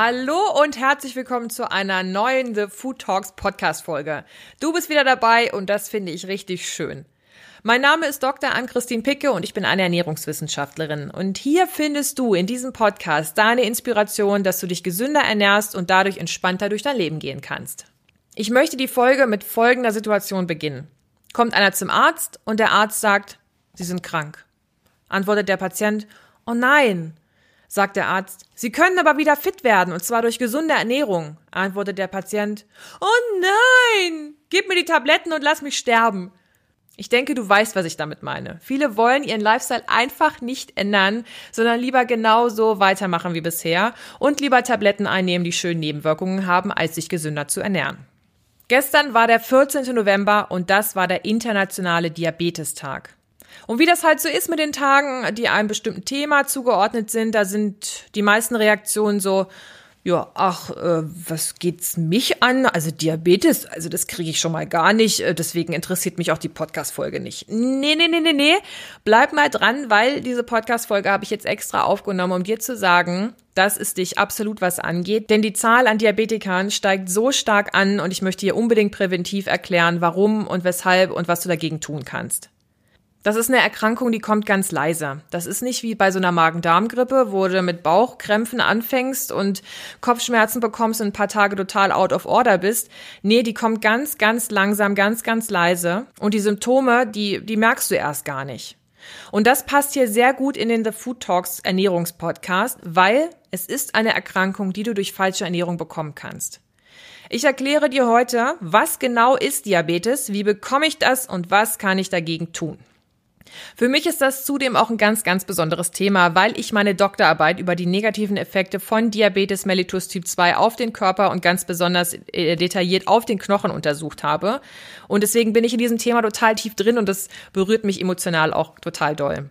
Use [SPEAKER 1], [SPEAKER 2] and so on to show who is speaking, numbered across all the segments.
[SPEAKER 1] Hallo und herzlich willkommen zu einer neuen The Food Talks Podcast Folge. Du bist wieder dabei und das finde ich richtig schön. Mein Name ist Dr. Ann-Christine Picke und ich bin eine Ernährungswissenschaftlerin. Und hier findest du in diesem Podcast deine Inspiration, dass du dich gesünder ernährst und dadurch entspannter durch dein Leben gehen kannst. Ich möchte die Folge mit folgender Situation beginnen. Kommt einer zum Arzt und der Arzt sagt, Sie sind krank. Antwortet der Patient, Oh nein. Sagt der Arzt, Sie können aber wieder fit werden, und zwar durch gesunde Ernährung. Antwortet der Patient, Oh nein. Gib mir die Tabletten und lass mich sterben. Ich denke, du weißt, was ich damit meine. Viele wollen ihren Lifestyle einfach nicht ändern, sondern lieber genauso weitermachen wie bisher und lieber Tabletten einnehmen, die schöne Nebenwirkungen haben, als sich gesünder zu ernähren. Gestern war der 14. November und das war der internationale Diabetestag. Und wie das halt so ist mit den Tagen, die einem bestimmten Thema zugeordnet sind, da sind die meisten Reaktionen so, ja, ach, äh, was geht's mich an? Also Diabetes, also das kriege ich schon mal gar nicht, äh, deswegen interessiert mich auch die Podcast-Folge nicht. Nee, nee, nee, nee, nee. Bleib mal dran, weil diese Podcast-Folge habe ich jetzt extra aufgenommen, um dir zu sagen, dass es dich absolut was angeht. Denn die Zahl an Diabetikern steigt so stark an und ich möchte dir unbedingt präventiv erklären, warum und weshalb und was du dagegen tun kannst. Das ist eine Erkrankung, die kommt ganz leise. Das ist nicht wie bei so einer Magen-Darm-Grippe, wo du mit Bauchkrämpfen anfängst und Kopfschmerzen bekommst und ein paar Tage total out of order bist. Nee, die kommt ganz, ganz langsam, ganz, ganz leise. Und die Symptome, die, die merkst du erst gar nicht. Und das passt hier sehr gut in den The Food Talks Ernährungspodcast, weil es ist eine Erkrankung, die du durch falsche Ernährung bekommen kannst. Ich erkläre dir heute, was genau ist Diabetes, wie bekomme ich das und was kann ich dagegen tun. Für mich ist das zudem auch ein ganz, ganz besonderes Thema, weil ich meine Doktorarbeit über die negativen Effekte von Diabetes mellitus Typ 2 auf den Körper und ganz besonders äh, detailliert auf den Knochen untersucht habe. Und deswegen bin ich in diesem Thema total tief drin und das berührt mich emotional auch total doll.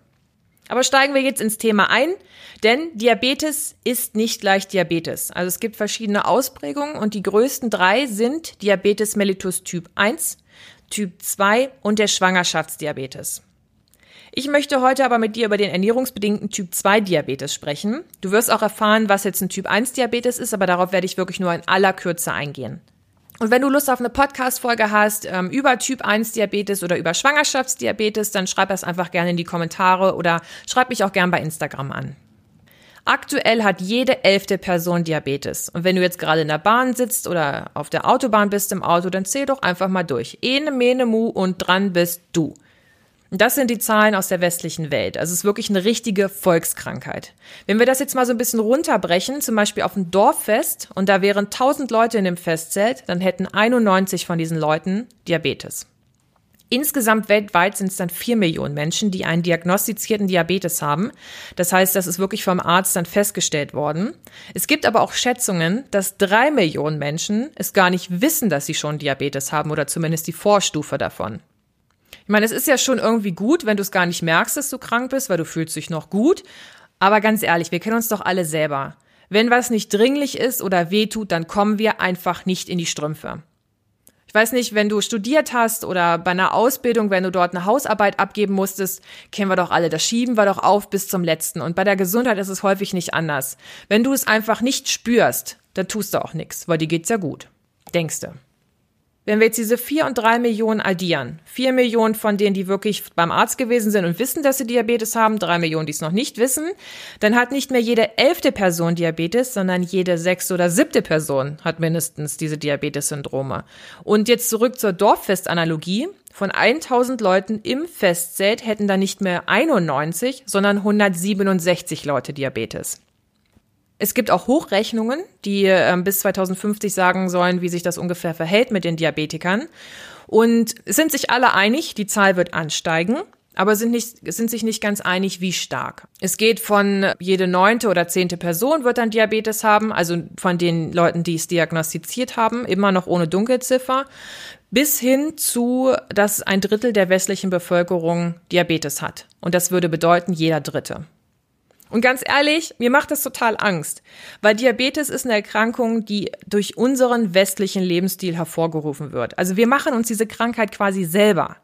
[SPEAKER 1] Aber steigen wir jetzt ins Thema ein, denn Diabetes ist nicht gleich Diabetes. Also es gibt verschiedene Ausprägungen und die größten drei sind Diabetes mellitus Typ 1, Typ 2 und der Schwangerschaftsdiabetes. Ich möchte heute aber mit dir über den ernährungsbedingten Typ 2 Diabetes sprechen. Du wirst auch erfahren, was jetzt ein Typ 1 Diabetes ist, aber darauf werde ich wirklich nur in aller Kürze eingehen. Und wenn du Lust auf eine Podcast-Folge hast ähm, über Typ 1 Diabetes oder über Schwangerschaftsdiabetes, dann schreib das einfach gerne in die Kommentare oder schreib mich auch gern bei Instagram an. Aktuell hat jede elfte Person Diabetes. Und wenn du jetzt gerade in der Bahn sitzt oder auf der Autobahn bist im Auto, dann zähl doch einfach mal durch. Ene, mene, mu und dran bist du. Das sind die Zahlen aus der westlichen Welt. Also es ist wirklich eine richtige Volkskrankheit. Wenn wir das jetzt mal so ein bisschen runterbrechen, zum Beispiel auf ein Dorffest und da wären 1000 Leute in dem Festzelt, dann hätten 91 von diesen Leuten Diabetes. Insgesamt weltweit sind es dann vier Millionen Menschen, die einen diagnostizierten Diabetes haben. Das heißt, das ist wirklich vom Arzt dann festgestellt worden. Es gibt aber auch Schätzungen, dass drei Millionen Menschen es gar nicht wissen, dass sie schon Diabetes haben oder zumindest die Vorstufe davon. Ich meine, es ist ja schon irgendwie gut, wenn du es gar nicht merkst, dass du krank bist, weil du fühlst dich noch gut. Aber ganz ehrlich, wir kennen uns doch alle selber. Wenn was nicht dringlich ist oder weh tut, dann kommen wir einfach nicht in die Strümpfe. Ich weiß nicht, wenn du studiert hast oder bei einer Ausbildung, wenn du dort eine Hausarbeit abgeben musstest, kennen wir doch alle, das schieben wir doch auf bis zum letzten. Und bei der Gesundheit ist es häufig nicht anders. Wenn du es einfach nicht spürst, dann tust du auch nichts, weil dir geht's ja gut. Denkst du. Wenn wir jetzt diese vier und drei Millionen addieren, vier Millionen von denen, die wirklich beim Arzt gewesen sind und wissen, dass sie Diabetes haben, drei Millionen, die es noch nicht wissen, dann hat nicht mehr jede elfte Person Diabetes, sondern jede sechste oder siebte Person hat mindestens diese Diabetes-Syndrome. Und jetzt zurück zur Dorffestanalogie. Von 1000 Leuten im Festzelt hätten dann nicht mehr 91, sondern 167 Leute Diabetes. Es gibt auch Hochrechnungen, die äh, bis 2050 sagen sollen, wie sich das ungefähr verhält mit den Diabetikern. Und sind sich alle einig, die Zahl wird ansteigen, aber sind, nicht, sind sich nicht ganz einig, wie stark. Es geht von jede neunte oder zehnte Person wird dann Diabetes haben, also von den Leuten, die es diagnostiziert haben, immer noch ohne Dunkelziffer, bis hin zu, dass ein Drittel der westlichen Bevölkerung Diabetes hat. Und das würde bedeuten, jeder Dritte. Und ganz ehrlich, mir macht das total Angst, weil Diabetes ist eine Erkrankung, die durch unseren westlichen Lebensstil hervorgerufen wird. Also wir machen uns diese Krankheit quasi selber.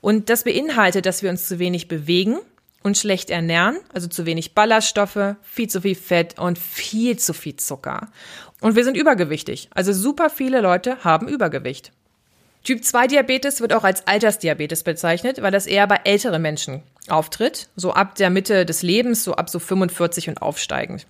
[SPEAKER 1] Und das beinhaltet, dass wir uns zu wenig bewegen und schlecht ernähren, also zu wenig Ballaststoffe, viel zu viel Fett und viel zu viel Zucker. Und wir sind übergewichtig. Also super viele Leute haben Übergewicht. Typ 2 Diabetes wird auch als Altersdiabetes bezeichnet, weil das eher bei älteren Menschen auftritt, so ab der Mitte des Lebens, so ab so 45 und aufsteigend.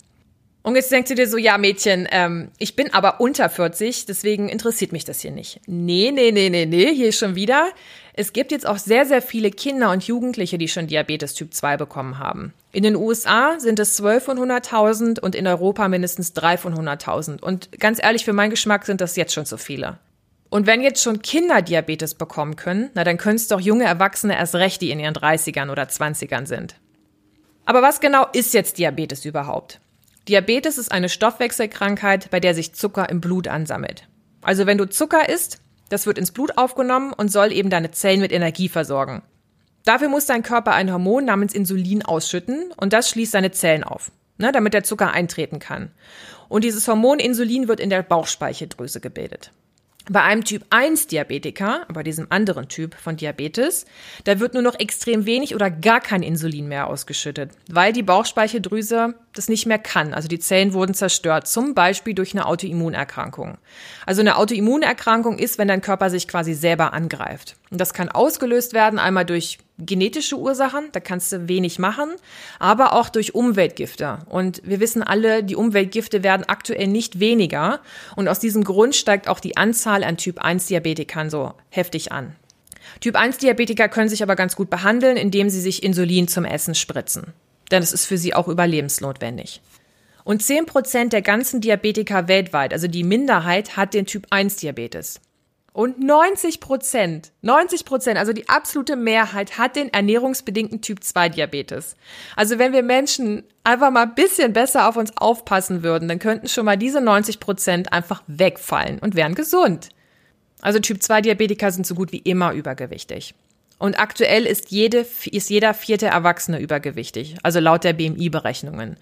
[SPEAKER 1] Und jetzt denkst du dir so, ja Mädchen, ähm, ich bin aber unter 40, deswegen interessiert mich das hier nicht. Nee, nee, nee, nee, nee, hier schon wieder. Es gibt jetzt auch sehr, sehr viele Kinder und Jugendliche, die schon Diabetes Typ 2 bekommen haben. In den USA sind es 12 von 100.000 und in Europa mindestens 3 von 100.000. Und ganz ehrlich, für meinen Geschmack sind das jetzt schon zu viele. Und wenn jetzt schon Kinder Diabetes bekommen können, na dann können es doch junge Erwachsene erst recht, die in ihren 30ern oder 20ern sind. Aber was genau ist jetzt Diabetes überhaupt? Diabetes ist eine Stoffwechselkrankheit, bei der sich Zucker im Blut ansammelt. Also wenn du Zucker isst, das wird ins Blut aufgenommen und soll eben deine Zellen mit Energie versorgen. Dafür muss dein Körper ein Hormon namens Insulin ausschütten und das schließt deine Zellen auf, ne, damit der Zucker eintreten kann. Und dieses Hormon Insulin wird in der Bauchspeicheldrüse gebildet. Bei einem Typ 1 Diabetiker, bei diesem anderen Typ von Diabetes, da wird nur noch extrem wenig oder gar kein Insulin mehr ausgeschüttet, weil die Bauchspeicheldrüse das nicht mehr kann. Also die Zellen wurden zerstört, zum Beispiel durch eine Autoimmunerkrankung. Also eine Autoimmunerkrankung ist, wenn dein Körper sich quasi selber angreift. Und das kann ausgelöst werden, einmal durch genetische Ursachen, da kannst du wenig machen, aber auch durch Umweltgifte. Und wir wissen alle, die Umweltgifte werden aktuell nicht weniger. Und aus diesem Grund steigt auch die Anzahl an Typ 1 Diabetikern so heftig an. Typ 1 Diabetiker können sich aber ganz gut behandeln, indem sie sich Insulin zum Essen spritzen. Denn es ist für sie auch überlebensnotwendig. Und 10 Prozent der ganzen Diabetiker weltweit, also die Minderheit, hat den Typ 1 Diabetes. Und 90 Prozent, 90 Prozent, also die absolute Mehrheit hat den ernährungsbedingten Typ 2 Diabetes. Also wenn wir Menschen einfach mal ein bisschen besser auf uns aufpassen würden, dann könnten schon mal diese 90 Prozent einfach wegfallen und wären gesund. Also Typ 2 Diabetiker sind so gut wie immer übergewichtig. Und aktuell ist, jede, ist jeder vierte Erwachsene übergewichtig, also laut der BMI-Berechnungen.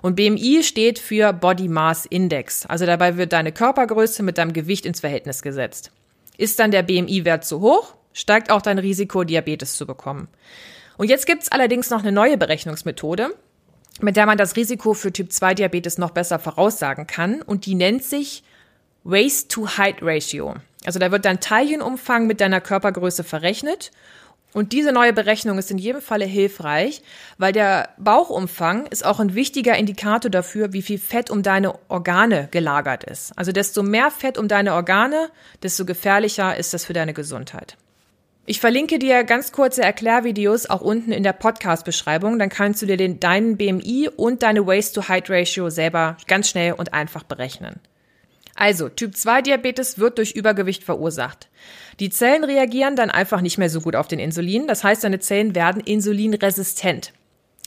[SPEAKER 1] Und BMI steht für Body Mass Index. Also dabei wird deine Körpergröße mit deinem Gewicht ins Verhältnis gesetzt. Ist dann der BMI-Wert zu hoch, steigt auch dein Risiko, Diabetes zu bekommen. Und jetzt gibt's allerdings noch eine neue Berechnungsmethode, mit der man das Risiko für Typ-2-Diabetes noch besser voraussagen kann. Und die nennt sich Waist-to-Height-Ratio. Also da wird dein Taillenumfang mit deiner Körpergröße verrechnet und diese neue Berechnung ist in jedem Falle hilfreich, weil der Bauchumfang ist auch ein wichtiger Indikator dafür, wie viel Fett um deine Organe gelagert ist. Also desto mehr Fett um deine Organe, desto gefährlicher ist das für deine Gesundheit. Ich verlinke dir ganz kurze Erklärvideos auch unten in der Podcast-Beschreibung. Dann kannst du dir den, deinen BMI und deine Waist-to-Height-Ratio selber ganz schnell und einfach berechnen. Also, Typ 2 Diabetes wird durch Übergewicht verursacht. Die Zellen reagieren dann einfach nicht mehr so gut auf den Insulin. Das heißt, deine Zellen werden insulinresistent.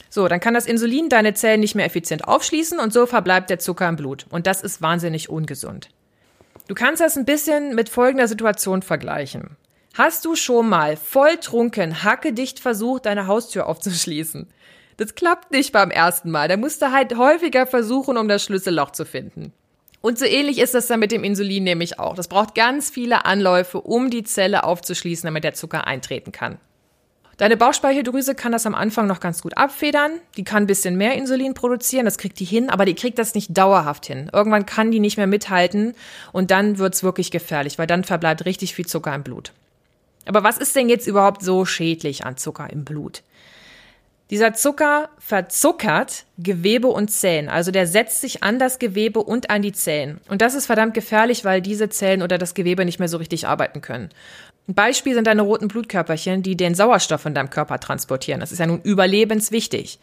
[SPEAKER 1] So, dann kann das Insulin deine Zellen nicht mehr effizient aufschließen und so verbleibt der Zucker im Blut. Und das ist wahnsinnig ungesund. Du kannst das ein bisschen mit folgender Situation vergleichen. Hast du schon mal volltrunken, hackedicht versucht, deine Haustür aufzuschließen? Das klappt nicht beim ersten Mal. Da musst du halt häufiger versuchen, um das Schlüsselloch zu finden. Und so ähnlich ist das dann mit dem Insulin nämlich auch. Das braucht ganz viele Anläufe, um die Zelle aufzuschließen, damit der Zucker eintreten kann. Deine Bauchspeicheldrüse kann das am Anfang noch ganz gut abfedern. Die kann ein bisschen mehr Insulin produzieren, das kriegt die hin, aber die kriegt das nicht dauerhaft hin. Irgendwann kann die nicht mehr mithalten und dann wird's wirklich gefährlich, weil dann verbleibt richtig viel Zucker im Blut. Aber was ist denn jetzt überhaupt so schädlich an Zucker im Blut? Dieser Zucker verzuckert Gewebe und Zellen. Also der setzt sich an das Gewebe und an die Zellen. Und das ist verdammt gefährlich, weil diese Zellen oder das Gewebe nicht mehr so richtig arbeiten können. Ein Beispiel sind deine roten Blutkörperchen, die den Sauerstoff in deinem Körper transportieren. Das ist ja nun überlebenswichtig.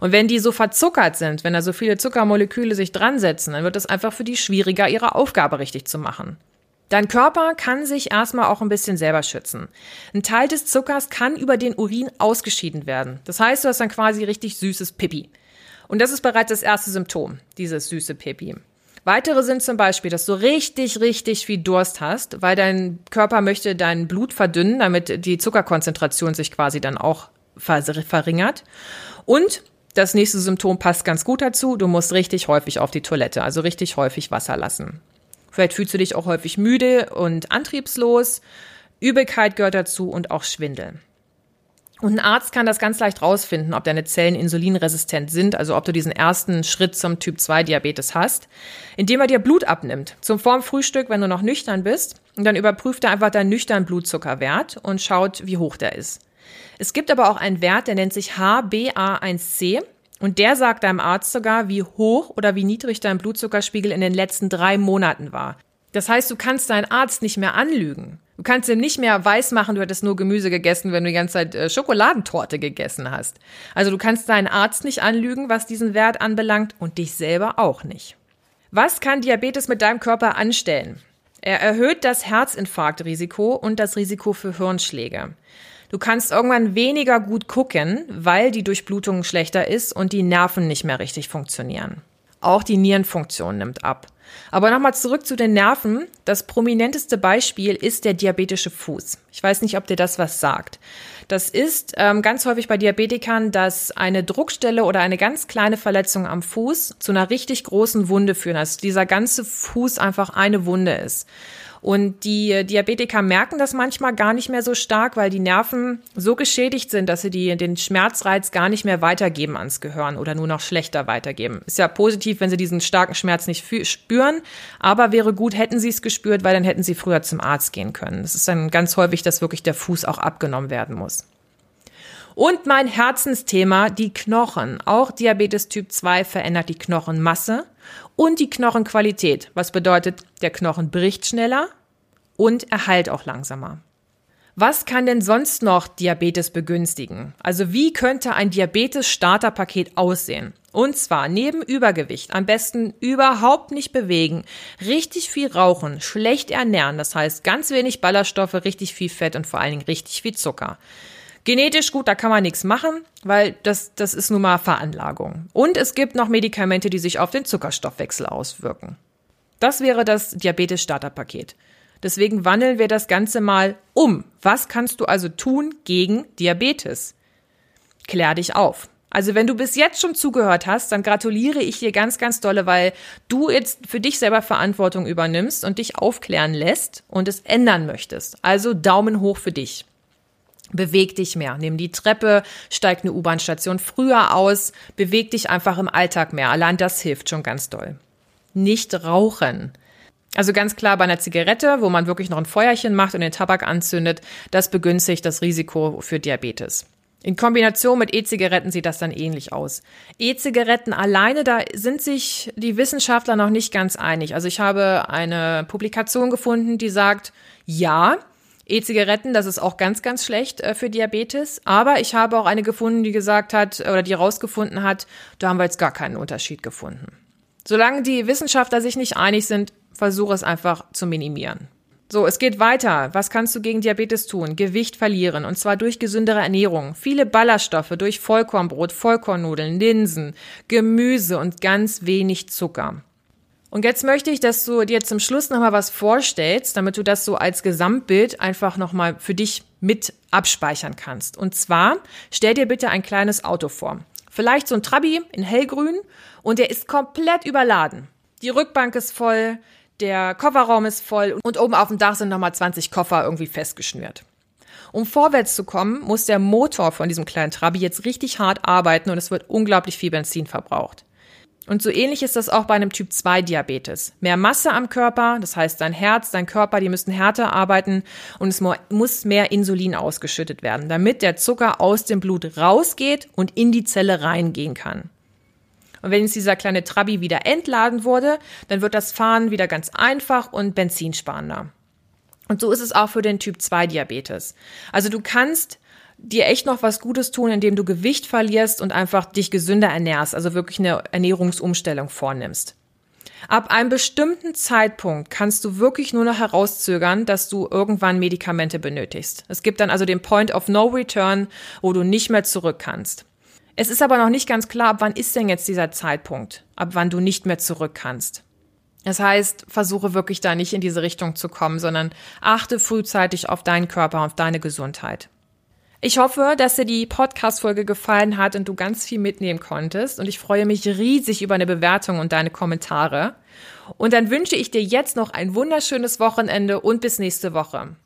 [SPEAKER 1] Und wenn die so verzuckert sind, wenn da so viele Zuckermoleküle sich dran setzen, dann wird es einfach für die schwieriger, ihre Aufgabe richtig zu machen. Dein Körper kann sich erstmal auch ein bisschen selber schützen. Ein Teil des Zuckers kann über den Urin ausgeschieden werden. Das heißt, du hast dann quasi richtig süßes Pipi. Und das ist bereits das erste Symptom, dieses süße Pipi. Weitere sind zum Beispiel, dass du richtig, richtig viel Durst hast, weil dein Körper möchte dein Blut verdünnen, damit die Zuckerkonzentration sich quasi dann auch verringert. Und das nächste Symptom passt ganz gut dazu. Du musst richtig häufig auf die Toilette, also richtig häufig Wasser lassen. Vielleicht fühlst du dich auch häufig müde und antriebslos. Übelkeit gehört dazu und auch Schwindel. Und ein Arzt kann das ganz leicht rausfinden, ob deine Zellen insulinresistent sind, also ob du diesen ersten Schritt zum Typ 2 Diabetes hast, indem er dir Blut abnimmt. Zum vorm Frühstück, wenn du noch nüchtern bist. Und dann überprüft er einfach deinen nüchternen Blutzuckerwert und schaut, wie hoch der ist. Es gibt aber auch einen Wert, der nennt sich HbA1c. Und der sagt deinem Arzt sogar, wie hoch oder wie niedrig dein Blutzuckerspiegel in den letzten drei Monaten war. Das heißt, du kannst deinen Arzt nicht mehr anlügen. Du kannst ihm nicht mehr weismachen, du hättest nur Gemüse gegessen, wenn du die ganze Zeit äh, Schokoladentorte gegessen hast. Also du kannst deinen Arzt nicht anlügen, was diesen Wert anbelangt und dich selber auch nicht. Was kann Diabetes mit deinem Körper anstellen? Er erhöht das Herzinfarktrisiko und das Risiko für Hirnschläge. Du kannst irgendwann weniger gut gucken, weil die Durchblutung schlechter ist und die Nerven nicht mehr richtig funktionieren. Auch die Nierenfunktion nimmt ab. Aber nochmal zurück zu den Nerven. Das prominenteste Beispiel ist der diabetische Fuß. Ich weiß nicht, ob dir das was sagt. Das ist ähm, ganz häufig bei Diabetikern, dass eine Druckstelle oder eine ganz kleine Verletzung am Fuß zu einer richtig großen Wunde führen. Also dieser ganze Fuß einfach eine Wunde ist. Und die Diabetiker merken das manchmal gar nicht mehr so stark, weil die Nerven so geschädigt sind, dass sie die, den Schmerzreiz gar nicht mehr weitergeben ans Gehirn oder nur noch schlechter weitergeben. Ist ja positiv, wenn sie diesen starken Schmerz nicht spüren, aber wäre gut, hätten sie es gespürt, weil dann hätten sie früher zum Arzt gehen können. Es ist dann ganz häufig, dass wirklich der Fuß auch abgenommen werden muss. Und mein Herzensthema, die Knochen. Auch Diabetes Typ 2 verändert die Knochenmasse und die Knochenqualität. Was bedeutet, der Knochen bricht schneller und er heilt auch langsamer. Was kann denn sonst noch Diabetes begünstigen? Also wie könnte ein Diabetes-Starterpaket aussehen? Und zwar neben Übergewicht am besten überhaupt nicht bewegen, richtig viel rauchen, schlecht ernähren, das heißt ganz wenig Ballaststoffe, richtig viel Fett und vor allen Dingen richtig viel Zucker. Genetisch gut, da kann man nichts machen, weil das, das ist nun mal Veranlagung. Und es gibt noch Medikamente, die sich auf den Zuckerstoffwechsel auswirken. Das wäre das Diabetes-Starterpaket. Deswegen wandeln wir das Ganze mal um. Was kannst du also tun gegen Diabetes? Klär dich auf. Also wenn du bis jetzt schon zugehört hast, dann gratuliere ich dir ganz, ganz dolle, weil du jetzt für dich selber Verantwortung übernimmst und dich aufklären lässt und es ändern möchtest. Also Daumen hoch für dich. Beweg dich mehr. Nimm die Treppe, steig eine U-Bahn-Station früher aus, beweg dich einfach im Alltag mehr. Allein das hilft schon ganz doll. Nicht rauchen. Also ganz klar bei einer Zigarette, wo man wirklich noch ein Feuerchen macht und den Tabak anzündet, das begünstigt das Risiko für Diabetes. In Kombination mit E-Zigaretten sieht das dann ähnlich aus. E-Zigaretten alleine, da sind sich die Wissenschaftler noch nicht ganz einig. Also ich habe eine Publikation gefunden, die sagt, ja, E-Zigaretten, das ist auch ganz, ganz schlecht äh, für Diabetes. Aber ich habe auch eine gefunden, die gesagt hat oder die herausgefunden hat, da haben wir jetzt gar keinen Unterschied gefunden. Solange die Wissenschaftler sich nicht einig sind, versuche es einfach zu minimieren. So, es geht weiter. Was kannst du gegen Diabetes tun? Gewicht verlieren und zwar durch gesündere Ernährung. Viele Ballaststoffe durch Vollkornbrot, Vollkornnudeln, Linsen, Gemüse und ganz wenig Zucker. Und jetzt möchte ich, dass du dir zum Schluss nochmal was vorstellst, damit du das so als Gesamtbild einfach nochmal für dich mit abspeichern kannst. Und zwar stell dir bitte ein kleines Auto vor. Vielleicht so ein Trabi in hellgrün und der ist komplett überladen. Die Rückbank ist voll, der Kofferraum ist voll und oben auf dem Dach sind nochmal 20 Koffer irgendwie festgeschnürt. Um vorwärts zu kommen, muss der Motor von diesem kleinen Trabi jetzt richtig hart arbeiten und es wird unglaublich viel Benzin verbraucht. Und so ähnlich ist das auch bei einem Typ 2 Diabetes. Mehr Masse am Körper, das heißt dein Herz, dein Körper, die müssen härter arbeiten und es muss mehr Insulin ausgeschüttet werden, damit der Zucker aus dem Blut rausgeht und in die Zelle reingehen kann. Und wenn jetzt dieser kleine Trabi wieder entladen wurde, dann wird das Fahren wieder ganz einfach und benzinsparender. Und so ist es auch für den Typ 2 Diabetes. Also du kannst dir echt noch was Gutes tun, indem du Gewicht verlierst und einfach dich gesünder ernährst, also wirklich eine Ernährungsumstellung vornimmst. Ab einem bestimmten Zeitpunkt kannst du wirklich nur noch herauszögern, dass du irgendwann Medikamente benötigst. Es gibt dann also den Point of No Return, wo du nicht mehr zurück kannst. Es ist aber noch nicht ganz klar, ab wann ist denn jetzt dieser Zeitpunkt, ab wann du nicht mehr zurück kannst. Das heißt, versuche wirklich da nicht in diese Richtung zu kommen, sondern achte frühzeitig auf deinen Körper, auf deine Gesundheit. Ich hoffe, dass dir die Podcast-Folge gefallen hat und du ganz viel mitnehmen konntest. Und ich freue mich riesig über eine Bewertung und deine Kommentare. Und dann wünsche ich dir jetzt noch ein wunderschönes Wochenende und bis nächste Woche.